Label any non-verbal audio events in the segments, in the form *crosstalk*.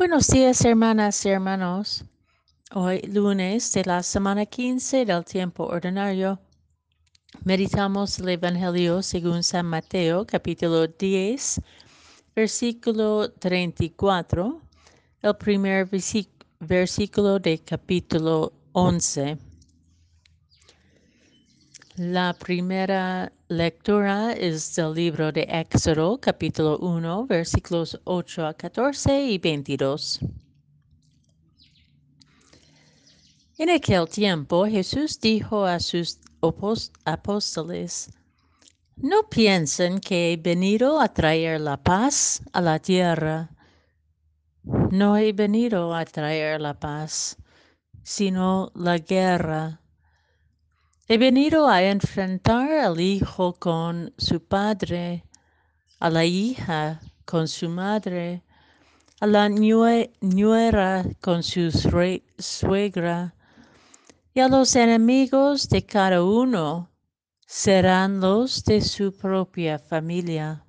Buenos días, hermanas y hermanos. Hoy, lunes de la semana 15 del tiempo ordinario, meditamos el Evangelio según San Mateo, capítulo 10, versículo 34, el primer versículo de capítulo 11. La primera lectura es del libro de Éxodo, capítulo 1, versículos 8 a 14 y 22. En aquel tiempo Jesús dijo a sus apóstoles, no piensen que he venido a traer la paz a la tierra. No he venido a traer la paz, sino la guerra. He venido a enfrentar al hijo con su padre, a la hija con su madre, a la nuera con su suegra, y a los enemigos de cada uno serán los de su propia familia.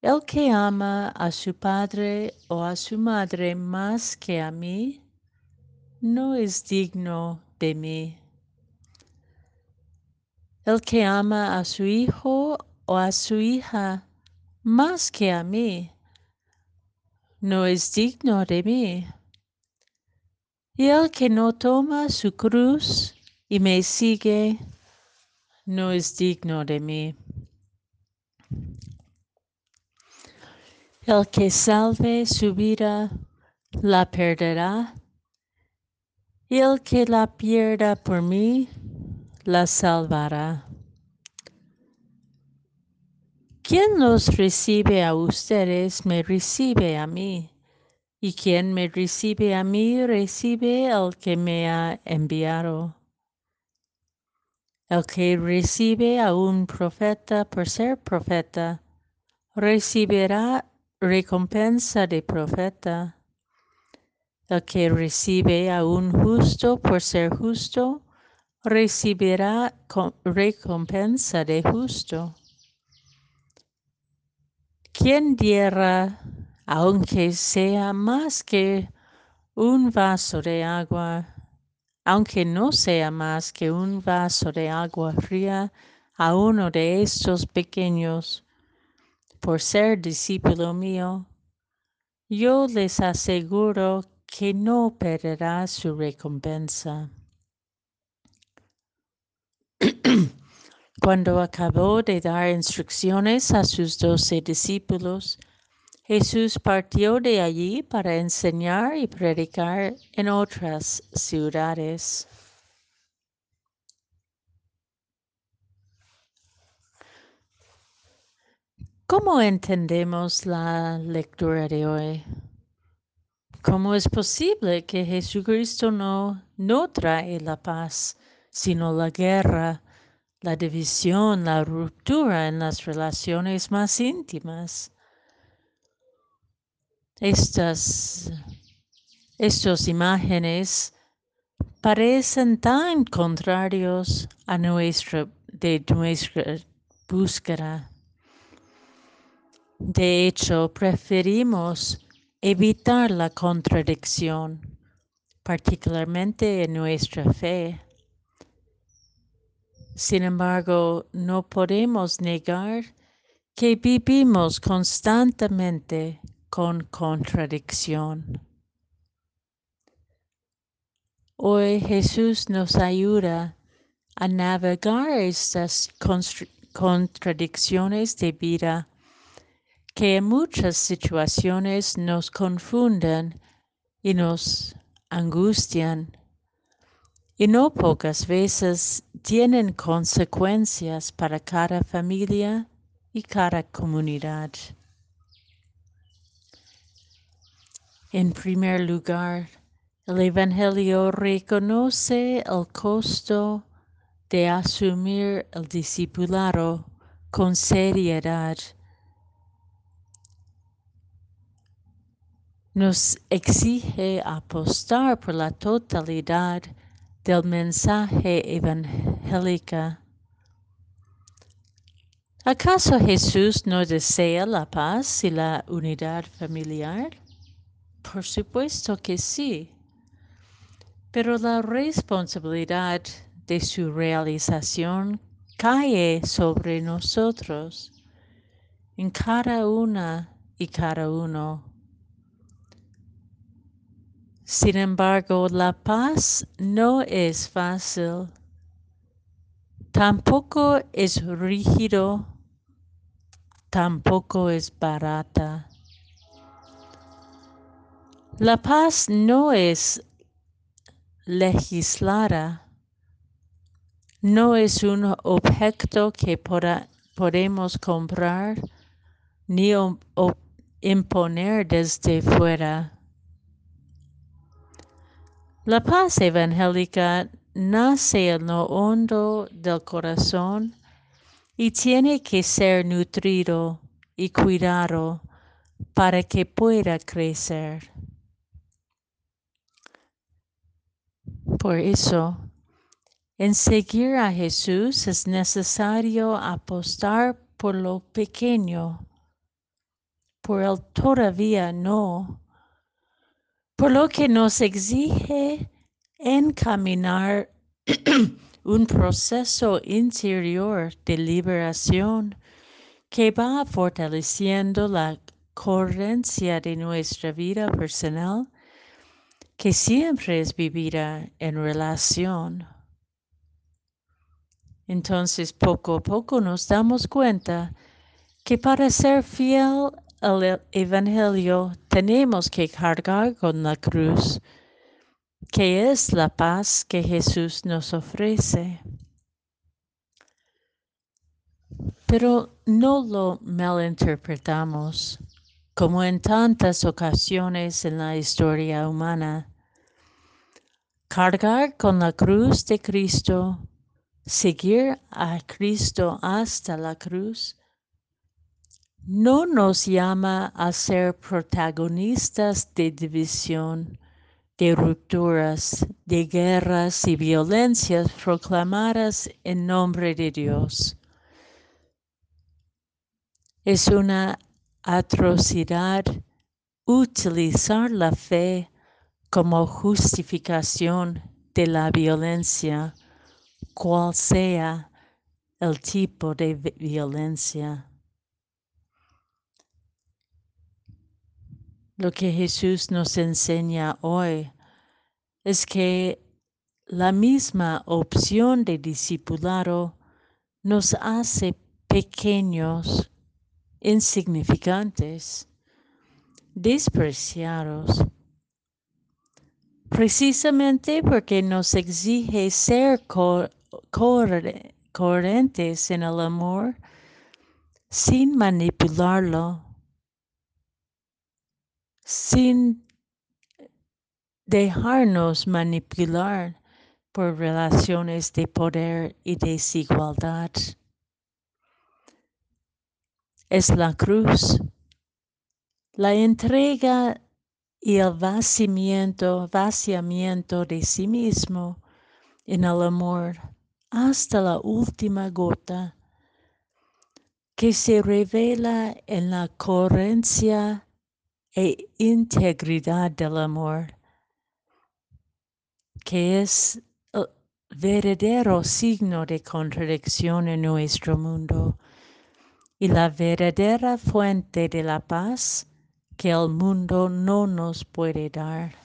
El que ama a su padre o a su madre más que a mí, no es digno de mí. El que ama a su hijo o a su hija más que a mí, no es digno de mí. Y el que no toma su cruz y me sigue, no es digno de mí. El que salve su vida, la perderá el que la pierda por mí, la salvará. Quien los recibe a ustedes, me recibe a mí, y quien me recibe a mí, recibe al que me ha enviado. El que recibe a un profeta por ser profeta, recibirá recompensa de profeta. Que recibe a un justo por ser justo, recibirá recompensa de justo. Quien diera, aunque sea más que un vaso de agua, aunque no sea más que un vaso de agua fría a uno de estos pequeños, por ser discípulo mío, yo les aseguro que no perderá su recompensa. *clears throat* Cuando acabó de dar instrucciones a sus doce discípulos, Jesús partió de allí para enseñar y predicar en otras ciudades. ¿Cómo entendemos la lectura de hoy? ¿Cómo es posible que Jesucristo no, no trae la paz, sino la guerra, la división, la ruptura en las relaciones más íntimas? Estas, estas imágenes parecen tan contrarios a nuestra, de nuestra búsqueda. De hecho, preferimos evitar la contradicción, particularmente en nuestra fe. Sin embargo, no podemos negar que vivimos constantemente con contradicción. Hoy Jesús nos ayuda a navegar estas contradicciones de vida que en muchas situaciones nos confunden y nos angustian y no pocas veces tienen consecuencias para cada familia y cada comunidad. En primer lugar, el Evangelio reconoce el costo de asumir el discipulado con seriedad nos exige apostar por la totalidad del mensaje evangélico. ¿Acaso Jesús no desea la paz y la unidad familiar? Por supuesto que sí. Pero la responsabilidad de su realización cae sobre nosotros, en cada una y cada uno. Sin embargo, la paz no es fácil, tampoco es rígido tampoco es barata. La paz no es legislada, no es un objeto que podemos comprar ni imponer desde fuera. La paz evangélica nace en lo hondo del corazón y tiene que ser nutrido y cuidado para que pueda crecer. Por eso, en seguir a Jesús es necesario apostar por lo pequeño, por el todavía no, por lo que nos exige encaminar *clears throat* un proceso interior de liberación que va fortaleciendo la coherencia de nuestra vida personal, que siempre es vivida en relación. Entonces, poco a poco nos damos cuenta que para ser fiel al Evangelio tenemos que cargar con la cruz que es la paz que Jesús nos ofrece. Pero no lo malinterpretamos, como en tantas ocasiones en la historia humana. Cargar con la cruz de Cristo, seguir a Cristo hasta la cruz, no nos llama a ser protagonistas de división, de rupturas, de guerras y violencias proclamadas en nombre de Dios. Es una atrocidad utilizar la fe como justificación de la violencia, cual sea el tipo de violencia. Lo que Jesús nos enseña hoy es que la misma opción de discipulado nos hace pequeños, insignificantes, despreciados, precisamente porque nos exige ser coherentes en el amor sin manipularlo sin dejarnos manipular por relaciones de poder y desigualdad. Es la cruz, la entrega y el vaciamiento, vaciamiento de sí mismo en el amor hasta la última gota que se revela en la coherencia e integridad del amor, que es el verdadero signo de contradicción en nuestro mundo y la verdadera fuente de la paz que el mundo no nos puede dar.